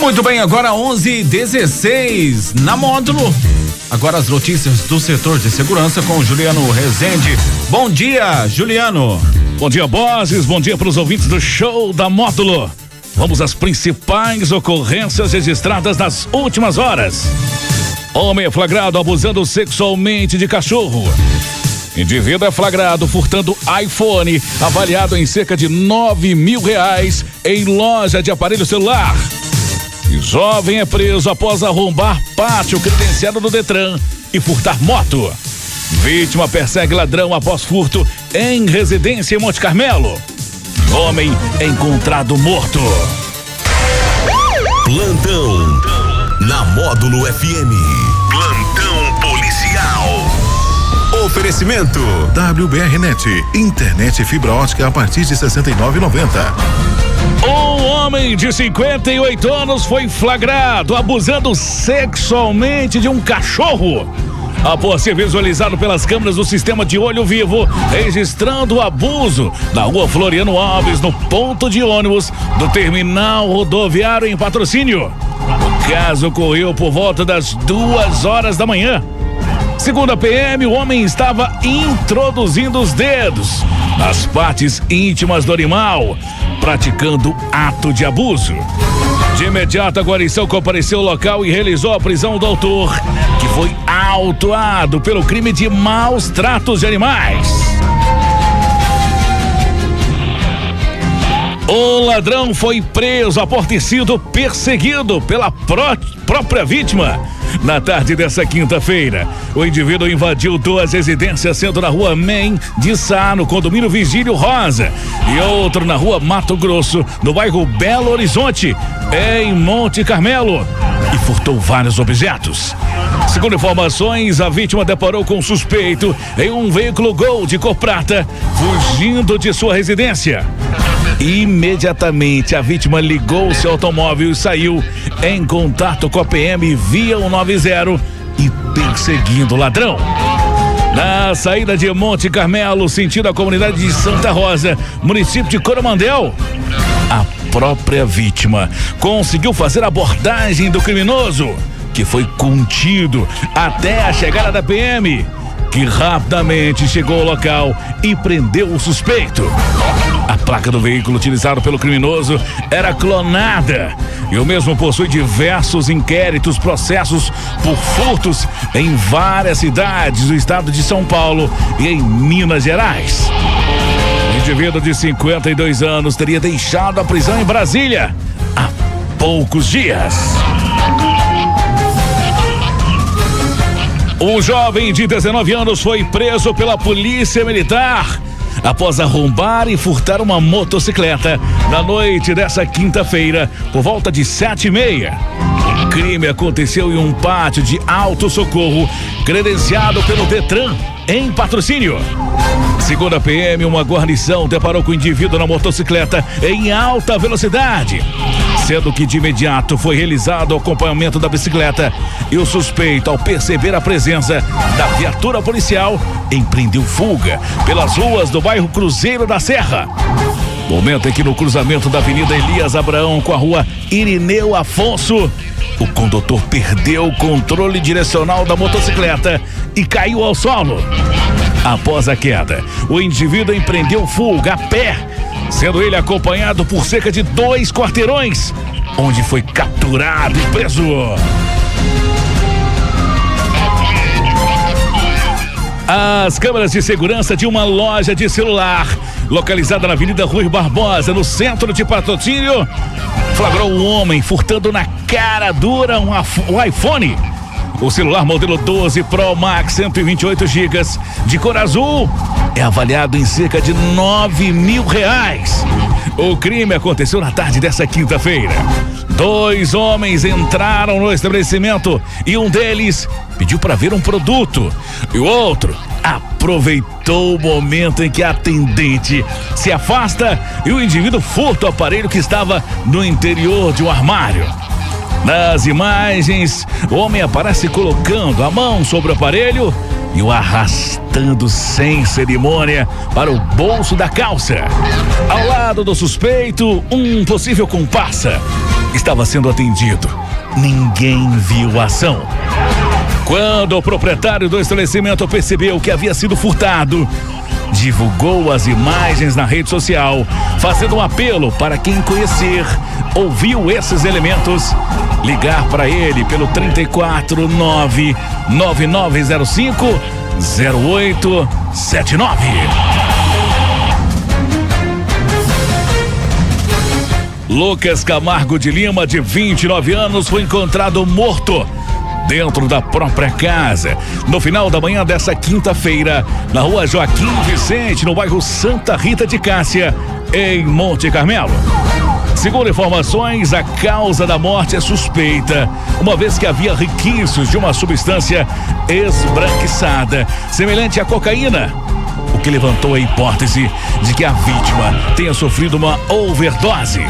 Muito bem, agora 11:16 na módulo. Agora as notícias do setor de segurança com Juliano Rezende. Bom dia, Juliano. Bom dia, bosses. Bom dia para os ouvintes do show da módulo. Vamos às principais ocorrências registradas nas últimas horas. Homem é flagrado abusando sexualmente de cachorro. Indivíduo é flagrado furtando iPhone avaliado em cerca de nove mil reais em loja de aparelho celular. E jovem é preso após arrombar pátio credenciado do Detran e furtar moto. Vítima persegue ladrão após furto em residência em Monte Carmelo. Homem encontrado morto. Plantão na Módulo FM. Oferecimento WBRnet, internet fibra ótica a partir de 69,90. Um homem de 58 anos foi flagrado abusando sexualmente de um cachorro. Após ser visualizado pelas câmeras do sistema de olho vivo, registrando o abuso na rua Floriano Alves, no ponto de ônibus do terminal rodoviário em patrocínio. O caso ocorreu por volta das duas horas da manhã. Segundo a PM, o homem estava introduzindo os dedos nas partes íntimas do animal, praticando ato de abuso. De imediato, a guarnição compareceu ao local e realizou a prisão do autor, que foi autuado pelo crime de maus tratos de animais. O ladrão foi preso após ter sido perseguido pela pró própria vítima na tarde dessa quinta-feira, o indivíduo invadiu duas residências, sendo na rua Men de Sá, no condomínio Vigílio Rosa, e outro na rua Mato Grosso, no bairro Belo Horizonte, em Monte Carmelo, e furtou vários objetos. Segundo informações, a vítima deparou com um suspeito em um veículo Gol de cor prata, fugindo de sua residência. Imediatamente a vítima ligou seu automóvel e saiu em contato com a PM via 190 e perseguindo o ladrão. Na saída de Monte Carmelo, sentido a comunidade de Santa Rosa, município de Coromandel, a própria vítima conseguiu fazer a abordagem do criminoso, que foi contido até a chegada da PM, que rapidamente chegou ao local e prendeu o suspeito. Placa do veículo utilizado pelo criminoso era clonada e o mesmo possui diversos inquéritos, processos por furtos em várias cidades do estado de São Paulo e em Minas Gerais. O indivíduo de 52 anos teria deixado a prisão em Brasília há poucos dias. Um jovem de 19 anos foi preso pela polícia militar após arrombar e furtar uma motocicleta na noite dessa quinta-feira, por volta de sete e meia. O crime aconteceu em um pátio de alto socorro credenciado pelo Detran em patrocínio. Segundo a PM, uma guarnição deparou com o indivíduo na motocicleta em alta velocidade, sendo que de imediato foi realizado o acompanhamento da bicicleta e o suspeito, ao perceber a presença da viatura policial, empreendeu fuga pelas ruas do bairro Cruzeiro da Serra. Momento em que no cruzamento da Avenida Elias Abraão com a rua Irineu Afonso, o condutor perdeu o controle direcional da motocicleta e caiu ao solo. Após a queda, o indivíduo empreendeu fuga a pé, sendo ele acompanhado por cerca de dois quarteirões, onde foi capturado e preso. As câmeras de segurança de uma loja de celular, localizada na Avenida Rui Barbosa, no centro de patrocínio, flagrou um homem furtando na cara dura um iPhone. O celular modelo 12 Pro Max 128 GB de cor azul é avaliado em cerca de nove mil reais. O crime aconteceu na tarde dessa quinta-feira. Dois homens entraram no estabelecimento e um deles pediu para ver um produto e o outro aproveitou o momento em que a atendente se afasta e o indivíduo furta o aparelho que estava no interior de um armário. Nas imagens, o homem aparece colocando a mão sobre o aparelho e o arrastando sem cerimônia para o bolso da calça. Ao lado do suspeito, um possível comparsa estava sendo atendido. Ninguém viu a ação. Quando o proprietário do estabelecimento percebeu que havia sido furtado, divulgou as imagens na rede social, fazendo um apelo para quem conhecer, ouviu esses elementos, ligar para ele pelo 349 9905 0879. Lucas Camargo de Lima, de 29 anos, foi encontrado morto dentro da própria casa. No final da manhã dessa quinta-feira, na rua Joaquim Vicente, no bairro Santa Rita de Cássia, em Monte Carmelo. Segundo informações, a causa da morte é suspeita, uma vez que havia requisitos de uma substância esbranquiçada, semelhante à cocaína, o que levantou a hipótese de que a vítima tenha sofrido uma overdose.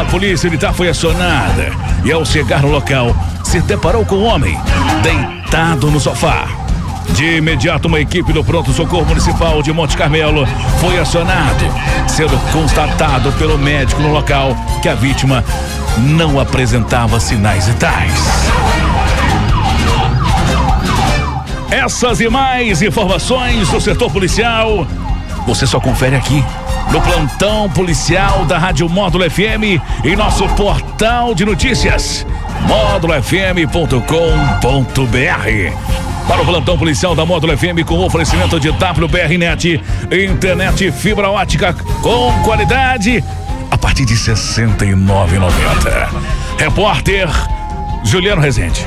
A polícia militar foi acionada e, ao chegar no local, se deparou com o homem deitado no sofá. De imediato, uma equipe do Pronto Socorro Municipal de Monte Carmelo foi acionado, sendo constatado pelo médico no local que a vítima não apresentava sinais vitais. Essas e mais informações do setor policial, você só confere aqui no plantão policial da Rádio Módulo FM e nosso portal de notícias módulofm.com.br. Para o plantão policial da Módulo FM com oferecimento de WBRnet, internet fibra ótica com qualidade a partir de R$ 69,90. Repórter Juliano Rezende.